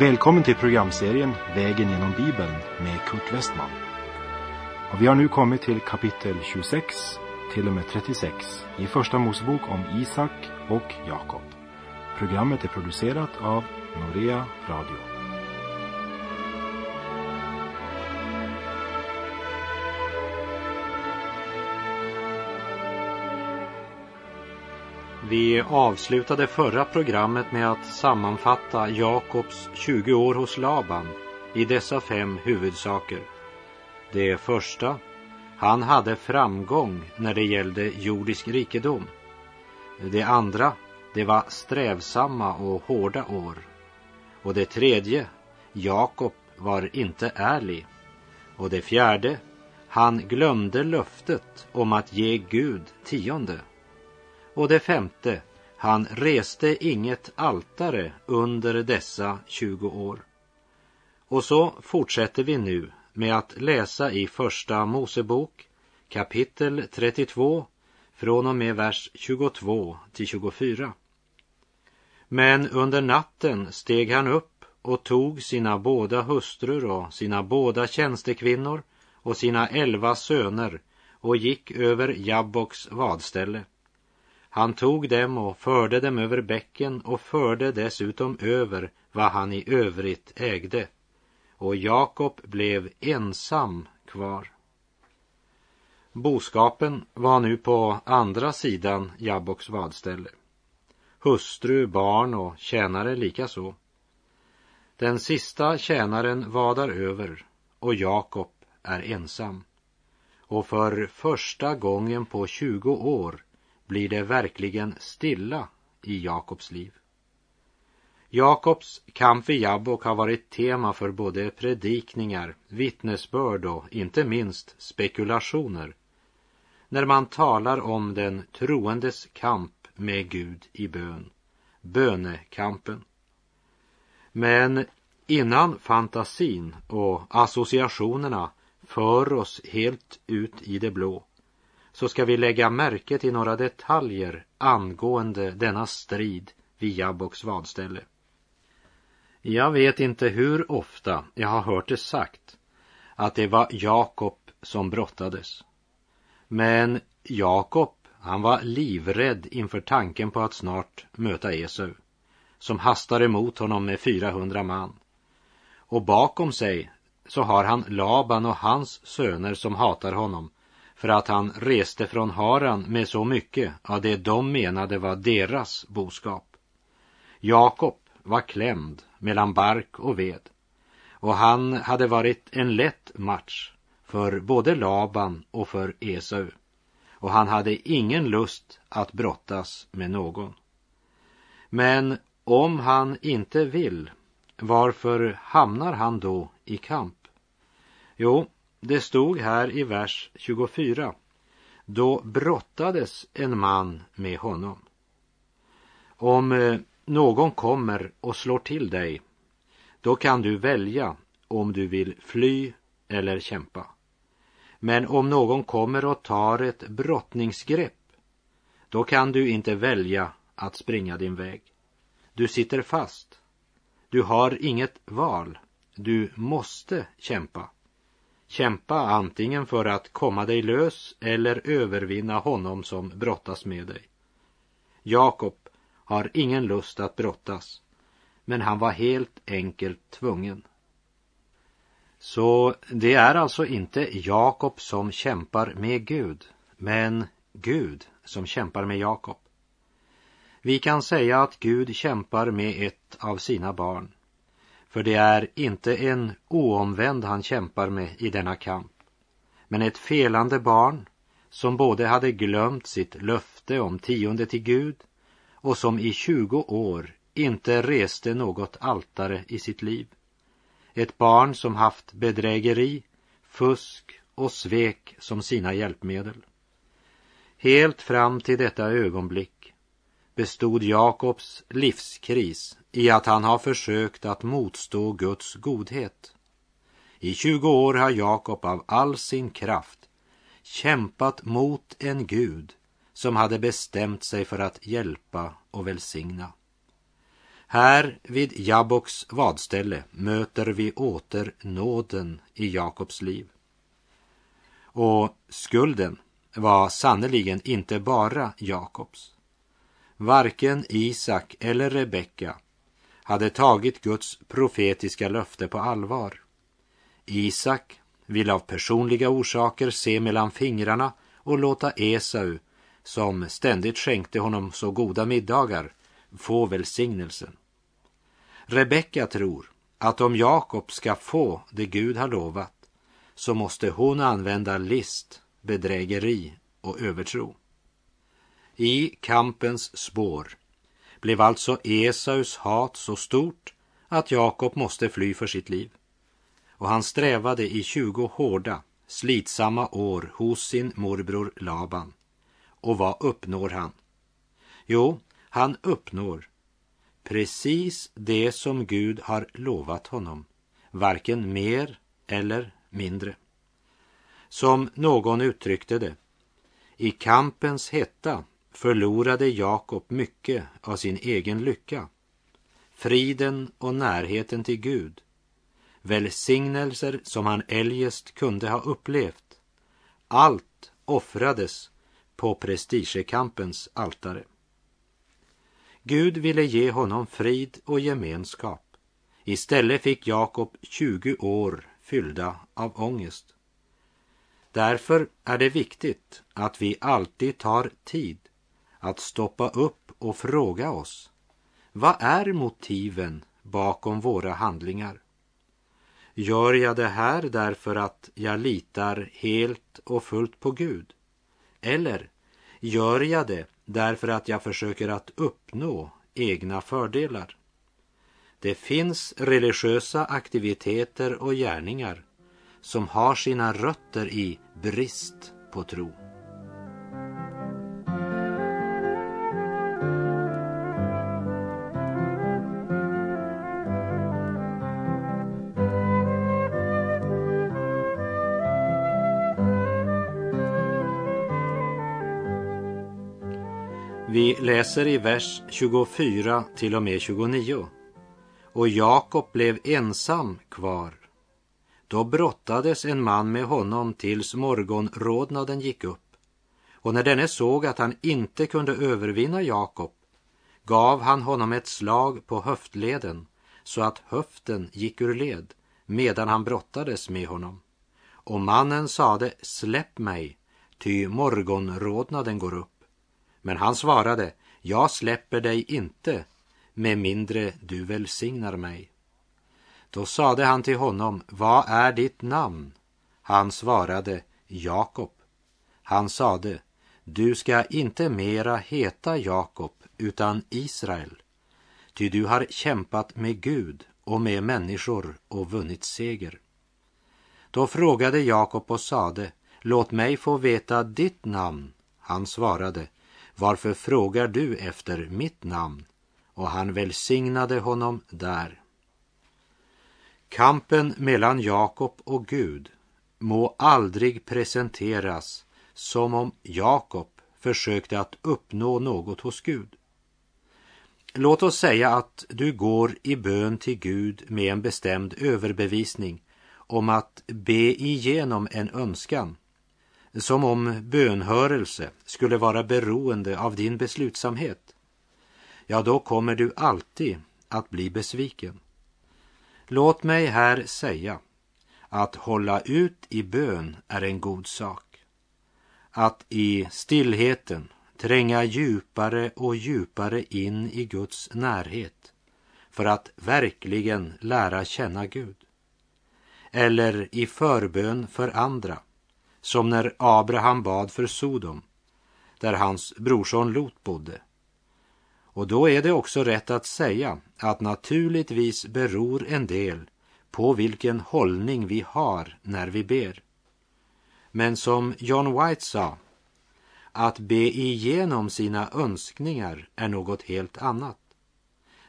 Välkommen till programserien Vägen genom Bibeln med Kurt Westman. Och vi har nu kommit till kapitel 26 till och med 36 i Första Mosebok om Isak och Jakob. Programmet är producerat av Norea Radio. Vi avslutade förra programmet med att sammanfatta Jakobs 20 år hos Laban i dessa fem huvudsaker. Det första, han hade framgång när det gällde jordisk rikedom. Det andra, det var strävsamma och hårda år. Och det tredje, Jakob var inte ärlig. Och det fjärde, han glömde löftet om att ge Gud tionde. Och det femte, han reste inget altare under dessa 20 år. Och så fortsätter vi nu med att läsa i Första Mosebok kapitel 32 från och med vers 22 till 24. Men under natten steg han upp och tog sina båda hustrur och sina båda tjänstekvinnor och sina elva söner och gick över Jabboks vadställe. Han tog dem och förde dem över bäcken och förde dessutom över vad han i övrigt ägde. Och Jakob blev ensam kvar. Boskapen var nu på andra sidan Jabboks vadställe. Hustru, barn och tjänare likaså. Den sista tjänaren vadar över och Jakob är ensam. Och för första gången på 20 år blir det verkligen stilla i Jakobs liv. Jakobs kamp vid Jabbok har varit tema för både predikningar, vittnesbörd och inte minst spekulationer när man talar om den troendes kamp med Gud i bön, bönekampen. Men innan fantasin och associationerna för oss helt ut i det blå så ska vi lägga märke till några detaljer angående denna strid vid Jabboks vadställe. Jag vet inte hur ofta jag har hört det sagt att det var Jakob som brottades. Men Jakob, han var livrädd inför tanken på att snart möta Esau, som hastar emot honom med 400 man. Och bakom sig så har han Laban och hans söner som hatar honom för att han reste från Haran med så mycket av det de menade var deras boskap. Jakob var klämd mellan bark och ved och han hade varit en lätt match för både Laban och för Esau och han hade ingen lust att brottas med någon. Men om han inte vill, varför hamnar han då i kamp? Jo, det stod här i vers 24. Då brottades en man med honom. Om eh, någon kommer och slår till dig, då kan du välja om du vill fly eller kämpa. Men om någon kommer och tar ett brottningsgrepp, då kan du inte välja att springa din väg. Du sitter fast. Du har inget val. Du måste kämpa. Kämpa antingen för att komma dig lös eller övervinna honom som brottas med dig. Jakob har ingen lust att brottas, men han var helt enkelt tvungen. Så det är alltså inte Jakob som kämpar med Gud, men Gud som kämpar med Jakob. Vi kan säga att Gud kämpar med ett av sina barn. För det är inte en oomvänd han kämpar med i denna kamp, men ett felande barn som både hade glömt sitt löfte om tionde till Gud och som i 20 år inte reste något altare i sitt liv. Ett barn som haft bedrägeri, fusk och svek som sina hjälpmedel. Helt fram till detta ögonblick bestod Jakobs livskris i att han har försökt att motstå Guds godhet. I 20 år har Jakob av all sin kraft kämpat mot en Gud som hade bestämt sig för att hjälpa och välsigna. Här vid Jabboks vadställe möter vi åter nåden i Jakobs liv. Och skulden var sannerligen inte bara Jakobs. Varken Isak eller Rebecka hade tagit Guds profetiska löfte på allvar. Isak ville av personliga orsaker se mellan fingrarna och låta Esau, som ständigt skänkte honom så goda middagar, få välsignelsen. Rebecka tror att om Jakob ska få det Gud har lovat så måste hon använda list, bedrägeri och övertro. I kampens spår blev alltså Esaus hat så stort att Jakob måste fly för sitt liv. Och han strävade i tjugo hårda, slitsamma år hos sin morbror Laban. Och vad uppnår han? Jo, han uppnår precis det som Gud har lovat honom, varken mer eller mindre. Som någon uttryckte det, i kampens hetta förlorade Jakob mycket av sin egen lycka. Friden och närheten till Gud. Välsignelser som han eljest kunde ha upplevt. Allt offrades på prestigekampens altare. Gud ville ge honom frid och gemenskap. Istället fick Jakob 20 år fyllda av ångest. Därför är det viktigt att vi alltid tar tid att stoppa upp och fråga oss vad är motiven bakom våra handlingar? Gör jag det här därför att jag litar helt och fullt på Gud? Eller gör jag det därför att jag försöker att uppnå egna fördelar? Det finns religiösa aktiviteter och gärningar som har sina rötter i brist på tro. Läser i vers 24 till och med 29. Och Jakob blev ensam kvar. Då brottades en man med honom tills morgonrodnaden gick upp. Och när denne såg att han inte kunde övervinna Jakob gav han honom ett slag på höftleden så att höften gick ur led medan han brottades med honom. Och mannen sade, släpp mig, ty morgonrodnaden går upp. Men han svarade, jag släpper dig inte med mindre du välsignar mig. Då sade han till honom, vad är ditt namn? Han svarade, Jakob. Han sade, du ska inte mera heta Jakob utan Israel, ty du har kämpat med Gud och med människor och vunnit seger. Då frågade Jakob och sade, låt mig få veta ditt namn. Han svarade, varför frågar du efter mitt namn? Och han välsignade honom där. Kampen mellan Jakob och Gud må aldrig presenteras som om Jakob försökte att uppnå något hos Gud. Låt oss säga att du går i bön till Gud med en bestämd överbevisning om att be igenom en önskan som om bönhörelse skulle vara beroende av din beslutsamhet, ja, då kommer du alltid att bli besviken. Låt mig här säga att hålla ut i bön är en god sak. Att i stillheten tränga djupare och djupare in i Guds närhet för att verkligen lära känna Gud. Eller i förbön för andra som när Abraham bad för Sodom, där hans brorson Lot bodde. Och då är det också rätt att säga att naturligtvis beror en del på vilken hållning vi har när vi ber. Men som John White sa, att be igenom sina önskningar är något helt annat.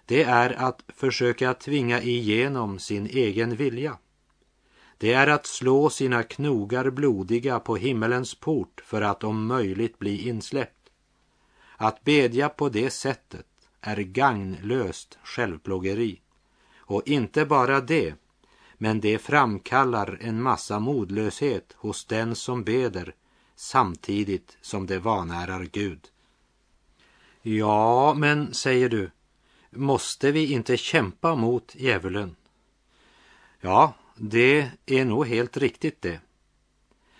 Det är att försöka tvinga igenom sin egen vilja det är att slå sina knogar blodiga på himmelens port för att om möjligt bli insläppt. Att bedja på det sättet är gagnlöst självplågeri. Och inte bara det, men det framkallar en massa modlöshet hos den som beder samtidigt som det vanärar Gud. Ja, men säger du, måste vi inte kämpa mot djävulen? Ja, det är nog helt riktigt det.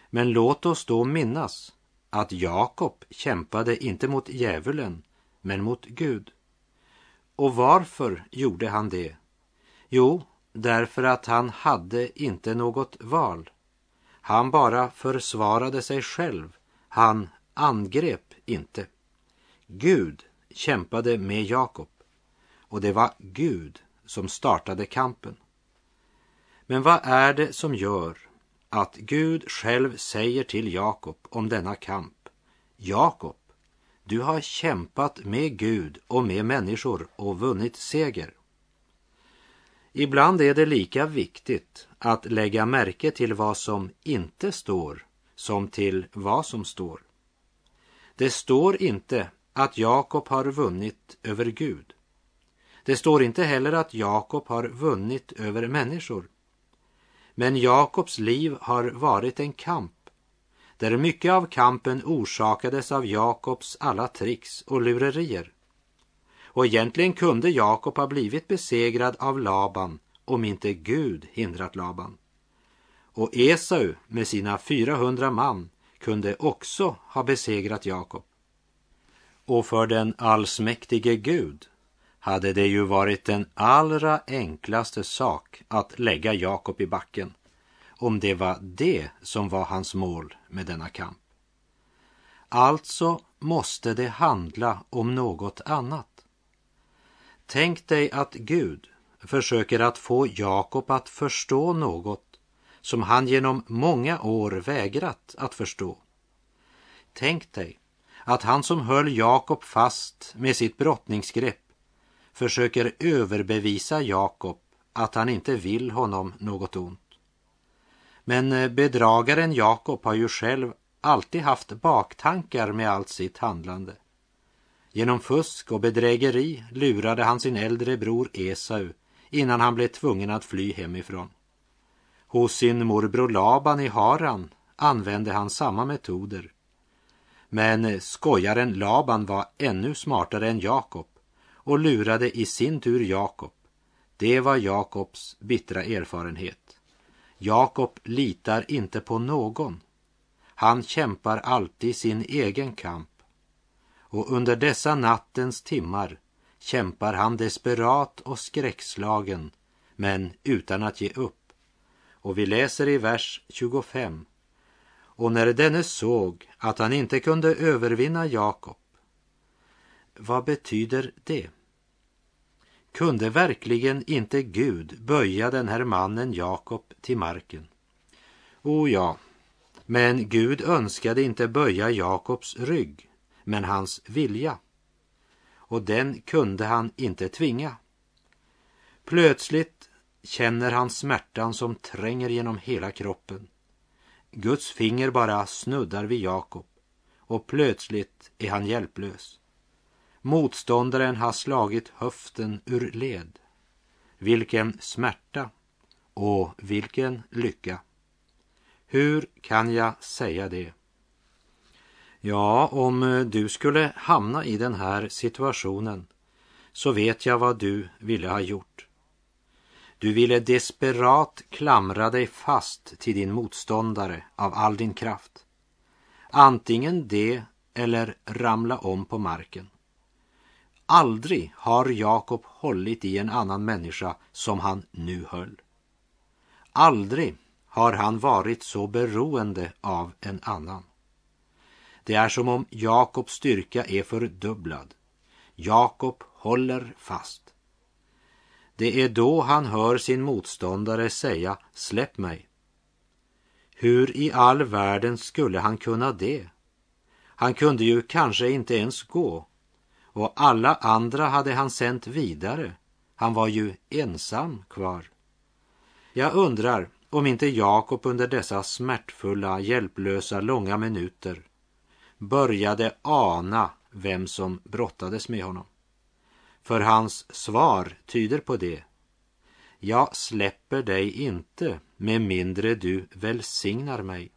Men låt oss då minnas att Jakob kämpade inte mot djävulen, men mot Gud. Och varför gjorde han det? Jo, därför att han hade inte något val. Han bara försvarade sig själv. Han angrep inte. Gud kämpade med Jakob och det var Gud som startade kampen. Men vad är det som gör att Gud själv säger till Jakob om denna kamp? Jakob, du har kämpat med Gud och med människor och vunnit seger. Ibland är det lika viktigt att lägga märke till vad som inte står som till vad som står. Det står inte att Jakob har vunnit över Gud. Det står inte heller att Jakob har vunnit över människor. Men Jakobs liv har varit en kamp där mycket av kampen orsakades av Jakobs alla tricks och lurerier. Och egentligen kunde Jakob ha blivit besegrad av Laban om inte Gud hindrat Laban. Och Esau med sina 400 man kunde också ha besegrat Jakob. Och för den allsmäktige Gud hade det ju varit den allra enklaste sak att lägga Jakob i backen om det var det som var hans mål med denna kamp. Alltså måste det handla om något annat. Tänk dig att Gud försöker att få Jakob att förstå något som han genom många år vägrat att förstå. Tänk dig att han som höll Jakob fast med sitt brottningsgrepp försöker överbevisa Jakob att han inte vill honom något ont. Men eh, bedragaren Jakob har ju själv alltid haft baktankar med allt sitt handlande. Genom fusk och bedrägeri lurade han sin äldre bror Esau innan han blev tvungen att fly hemifrån. Hos sin morbror Laban i Haran använde han samma metoder. Men eh, skojaren Laban var ännu smartare än Jakob och lurade i sin tur Jakob. Det var Jakobs bittra erfarenhet. Jakob litar inte på någon. Han kämpar alltid sin egen kamp. Och under dessa nattens timmar kämpar han desperat och skräckslagen, men utan att ge upp. Och vi läser i vers 25. Och när denne såg att han inte kunde övervinna Jakob. Vad betyder det? Kunde verkligen inte Gud böja den här mannen Jakob till marken? O ja, men Gud önskade inte böja Jakobs rygg, men hans vilja. Och den kunde han inte tvinga. Plötsligt känner han smärtan som tränger genom hela kroppen. Guds finger bara snuddar vid Jakob och plötsligt är han hjälplös. Motståndaren har slagit höften ur led. Vilken smärta och vilken lycka. Hur kan jag säga det? Ja, om du skulle hamna i den här situationen så vet jag vad du ville ha gjort. Du ville desperat klamra dig fast till din motståndare av all din kraft. Antingen det eller ramla om på marken. Aldrig har Jakob hållit i en annan människa som han nu höll. Aldrig har han varit så beroende av en annan. Det är som om Jakobs styrka är fördubblad. Jakob håller fast. Det är då han hör sin motståndare säga släpp mig. Hur i all världen skulle han kunna det? Han kunde ju kanske inte ens gå och alla andra hade han sänt vidare. Han var ju ensam kvar. Jag undrar om inte Jakob under dessa smärtfulla, hjälplösa, långa minuter började ana vem som brottades med honom. För hans svar tyder på det. Jag släpper dig inte med mindre du välsignar mig.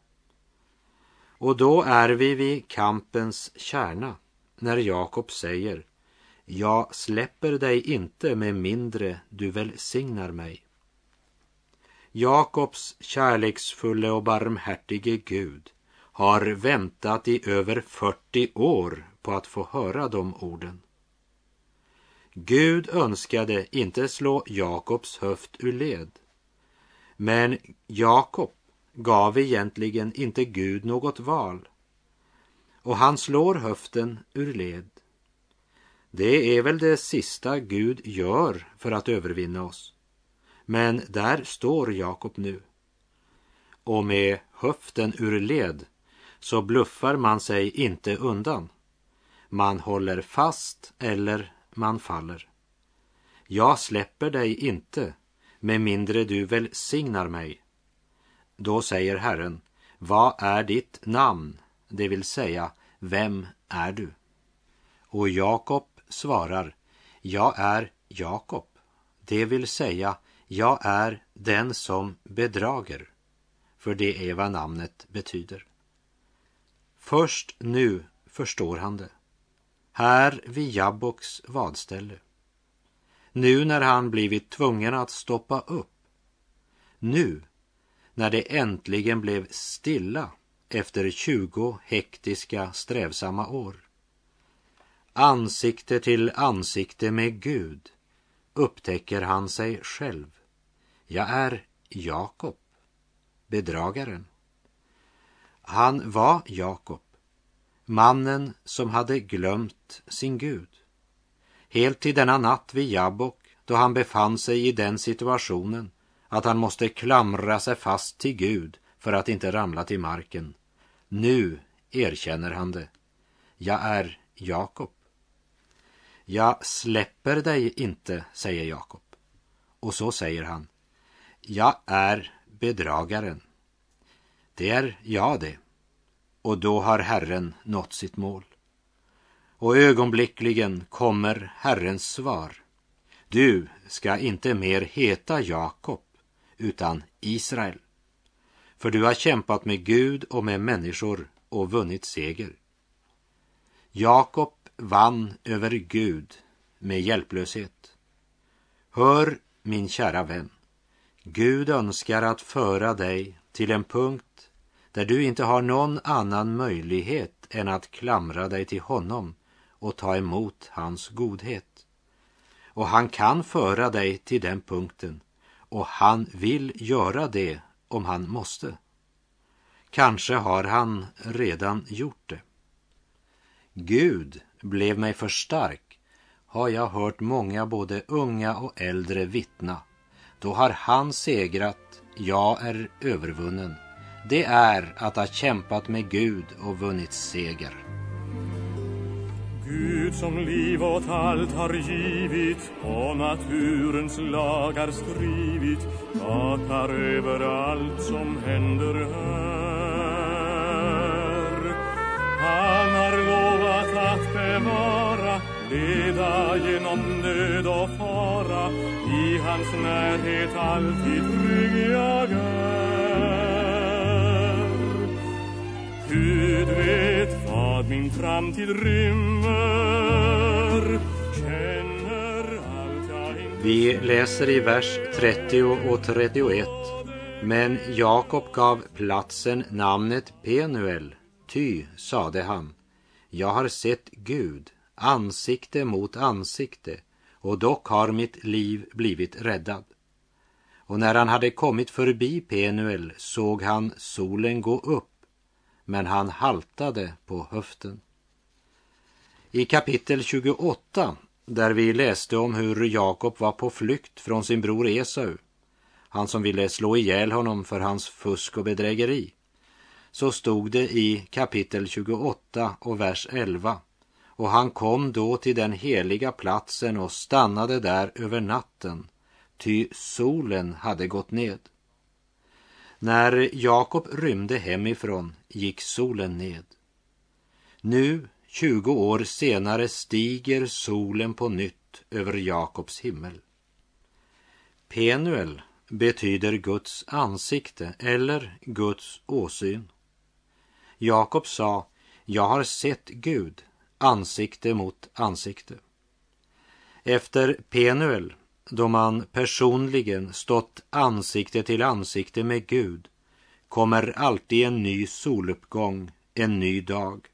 Och då är vi vid kampens kärna när Jakob säger Jag släpper dig inte med mindre du välsignar mig. Jakobs kärleksfulle och barmhärtige Gud har väntat i över 40 år på att få höra de orden. Gud önskade inte slå Jakobs höft ur led. Men Jakob gav egentligen inte Gud något val. Och han slår höften ur led. Det är väl det sista Gud gör för att övervinna oss. Men där står Jakob nu. Och med höften ur led så bluffar man sig inte undan. Man håller fast eller man faller. Jag släpper dig inte med mindre du välsignar mig. Då säger Herren, vad är ditt namn? Det vill säga, vem är du? Och Jakob svarar, jag är Jakob. Det vill säga, jag är den som bedrager. För det är vad namnet betyder. Först nu förstår han det. Här vid Jabboks vadställe. Nu när han blivit tvungen att stoppa upp. Nu när det äntligen blev stilla efter 20 hektiska strävsamma år. Ansikte till ansikte med Gud upptäcker han sig själv. Jag är Jakob, bedragaren. Han var Jakob, mannen som hade glömt sin Gud. Helt till denna natt vid Jabbok, då han befann sig i den situationen att han måste klamra sig fast till Gud för att inte ramla till marken. Nu erkänner han det. Jag är Jakob. Jag släpper dig inte, säger Jakob. Och så säger han. Jag är bedragaren. Det är jag det. Och då har Herren nått sitt mål. Och ögonblickligen kommer Herrens svar. Du ska inte mer heta Jakob, utan Israel. För du har kämpat med Gud och med människor och vunnit seger. Jakob vann över Gud med hjälplöshet. Hör, min kära vän, Gud önskar att föra dig till en punkt där du inte har någon annan möjlighet än att klamra dig till honom och ta emot hans godhet. Och han kan föra dig till den punkten och han vill göra det om han måste. Kanske har han redan gjort det. Gud blev mig för stark har jag hört många både unga och äldre vittna. Då har han segrat, jag är övervunnen. Det är att ha kämpat med Gud och vunnit seger. Gud som liv åt allt har givit och naturens lagar skrivit vakar över allt som händer här. Han har lovat att bevara, leda genom nöd och fara i hans närhet alltid trygg jag är. Gud vet min framtid rymmer känner allt jag inte Vi läser i vers 30 och 31. Men Jakob gav platsen namnet Penuel, ty, sade han, jag har sett Gud ansikte mot ansikte och dock har mitt liv blivit räddad. Och när han hade kommit förbi Penuel såg han solen gå upp men han haltade på höften. I kapitel 28, där vi läste om hur Jakob var på flykt från sin bror Esau, han som ville slå ihjäl honom för hans fusk och bedrägeri, så stod det i kapitel 28 och vers 11. Och han kom då till den heliga platsen och stannade där över natten, ty solen hade gått ned. När Jakob rymde hemifrån gick solen ned. Nu, tjugo år senare, stiger solen på nytt över Jakobs himmel. Penuel betyder Guds ansikte eller Guds åsyn. Jakob sa, jag har sett Gud ansikte mot ansikte. Efter Penuel, då man personligen stått ansikte till ansikte med Gud, kommer alltid en ny soluppgång, en ny dag.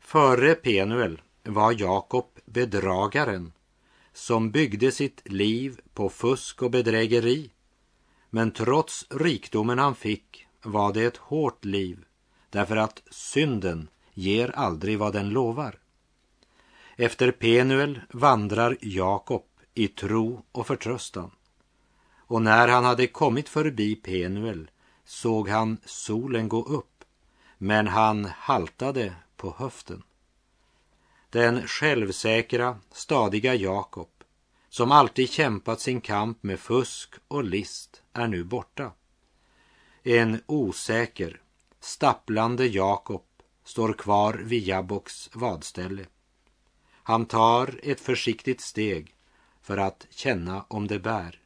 Före Penuel var Jakob bedragaren som byggde sitt liv på fusk och bedrägeri. Men trots rikdomen han fick var det ett hårt liv därför att synden ger aldrig vad den lovar. Efter Penuel vandrar Jakob i tro och förtröstan. Och när han hade kommit förbi Penuel såg han solen gå upp, men han haltade på höften. Den självsäkra, stadiga Jakob, som alltid kämpat sin kamp med fusk och list, är nu borta. En osäker, stapplande Jakob står kvar vid Jabboks vadställe. Han tar ett försiktigt steg för att känna om det bär.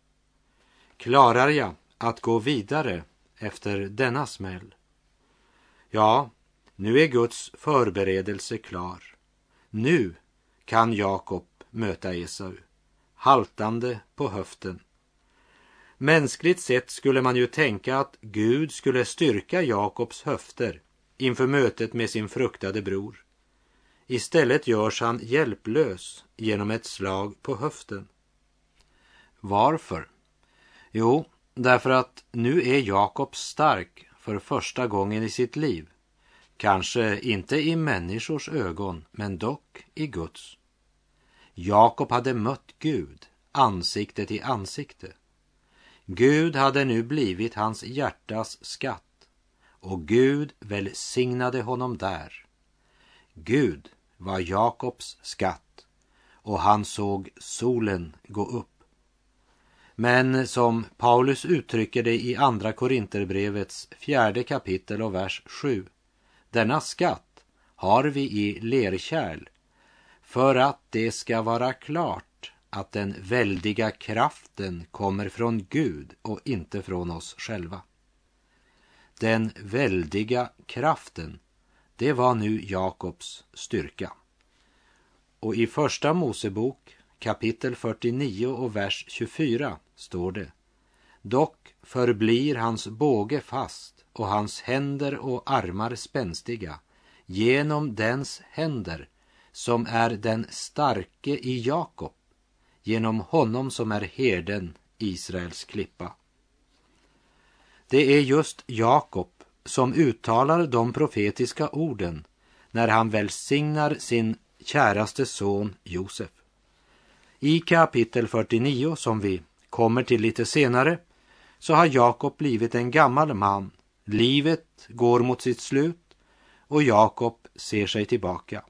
Klarar jag att gå vidare efter denna smäll? Ja, nu är Guds förberedelse klar. Nu kan Jakob möta Esau, haltande på höften. Mänskligt sett skulle man ju tänka att Gud skulle styrka Jakobs höfter inför mötet med sin fruktade bror. Istället görs han hjälplös genom ett slag på höften. Varför? Jo, därför att nu är Jakob stark för första gången i sitt liv. Kanske inte i människors ögon, men dock i Guds. Jakob hade mött Gud ansikte till ansikte. Gud hade nu blivit hans hjärtas skatt och Gud välsignade honom där. Gud var Jakobs skatt och han såg solen gå upp. Men som Paulus uttrycker det i Andra Korinterbrevets fjärde kapitel och vers 7 denna skatt har vi i lerkärl för att det ska vara klart att den väldiga kraften kommer från Gud och inte från oss själva. Den väldiga kraften, det var nu Jakobs styrka. Och i Första Mosebok kapitel 49 och vers 24 står det Dock förblir hans båge fast och hans händer och armar spänstiga genom dens händer som är den starke i Jakob, genom honom som är herden Israels klippa. Det är just Jakob som uttalar de profetiska orden när han välsignar sin käraste son Josef. I kapitel 49, som vi kommer till lite senare, så har Jakob blivit en gammal man Livet går mot sitt slut och Jakob ser sig tillbaka.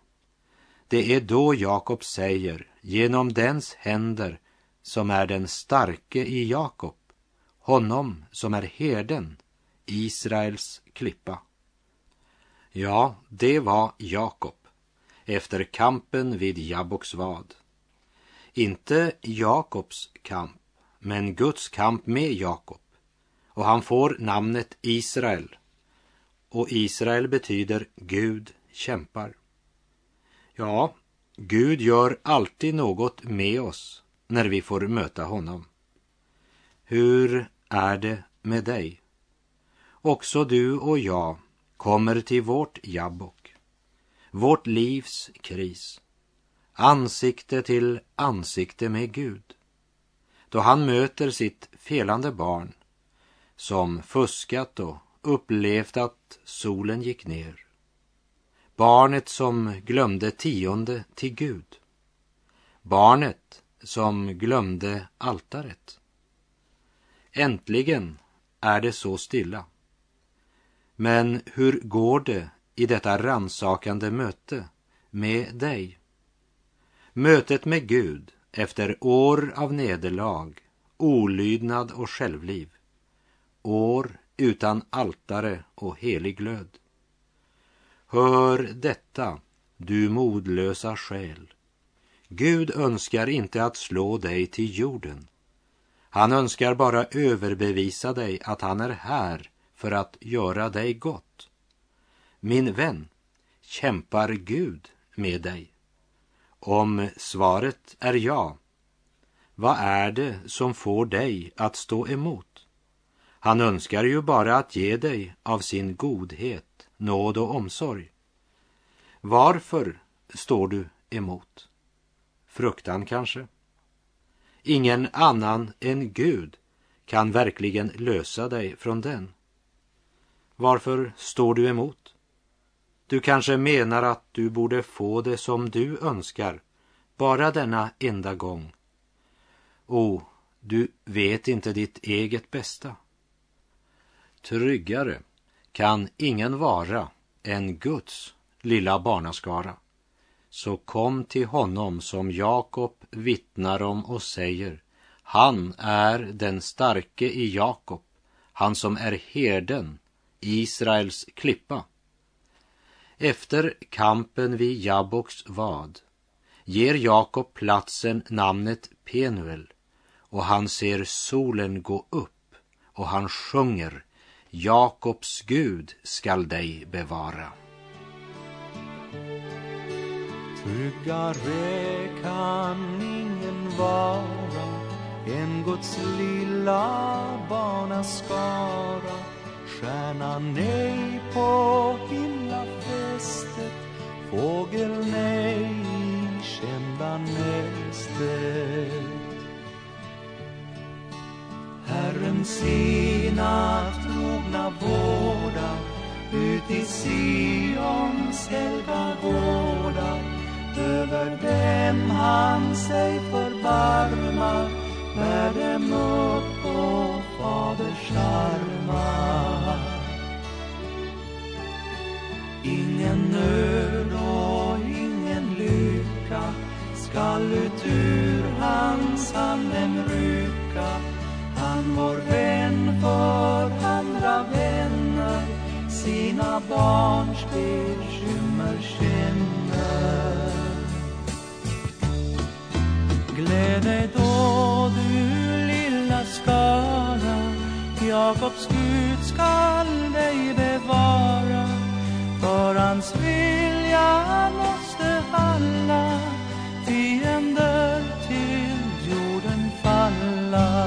Det är då Jakob säger, genom dens händer som är den starke i Jakob, honom som är herden, Israels klippa. Ja, det var Jakob efter kampen vid Jabboks vad. Inte Jakobs kamp, men Guds kamp med Jakob och han får namnet Israel. Och Israel betyder Gud kämpar. Ja, Gud gör alltid något med oss när vi får möta honom. Hur är det med dig? Också du och jag kommer till vårt jabbok, vårt livs kris, ansikte till ansikte med Gud. Då han möter sitt felande barn som fuskat och upplevt att solen gick ner. Barnet som glömde tionde till Gud. Barnet som glömde altaret. Äntligen är det så stilla. Men hur går det i detta ransakande möte med dig? Mötet med Gud efter år av nederlag, olydnad och självliv år utan altare och helig glöd. Hör detta, du modlösa själ. Gud önskar inte att slå dig till jorden. Han önskar bara överbevisa dig att han är här för att göra dig gott. Min vän, kämpar Gud med dig? Om svaret är ja, vad är det som får dig att stå emot? Han önskar ju bara att ge dig av sin godhet, nåd och omsorg. Varför står du emot? Fruktan kanske? Ingen annan än Gud kan verkligen lösa dig från den. Varför står du emot? Du kanske menar att du borde få det som du önskar, bara denna enda gång. O, du vet inte ditt eget bästa. Tryggare kan ingen vara än Guds lilla barnaskara. Så kom till honom som Jakob vittnar om och säger, han är den starke i Jakob, han som är herden, Israels klippa. Efter kampen vid Jabboks vad ger Jakob platsen namnet Penuel och han ser solen gå upp och han sjunger Jakobs Gud skall dig bevara. Tryggare kan ingen vara än Guds lilla barnaskara Stjärnan nej på himlafästet Fågel nej i kända nästet. Herren sina trogna vårda ut i Sions helga gårdar över dem han sig förbarmar bär dem upp Faders armar. Ingen nöd och ingen lycka skall ut ur hans hand dem rycka. Han vår vän för andra vänner sina barns bekymmer känner. Gläd dig då Jakobs Gud skall dig bevara. För hans vilja måste alla fiender till jorden falla.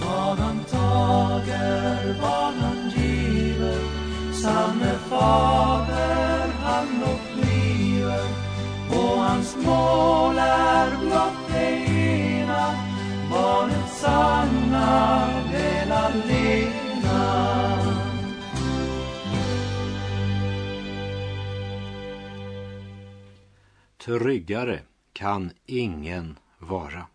Vad han tager, vad han giver Samme fader han och bliver och hans mål är blott sanna väl allena Tryggare kan ingen vara.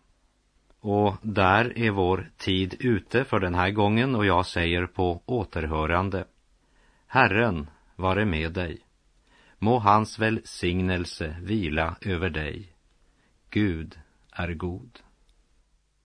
Och där är vår tid ute för den här gången och jag säger på återhörande. Herren vare med dig. Må hans välsignelse vila över dig. Gud är god.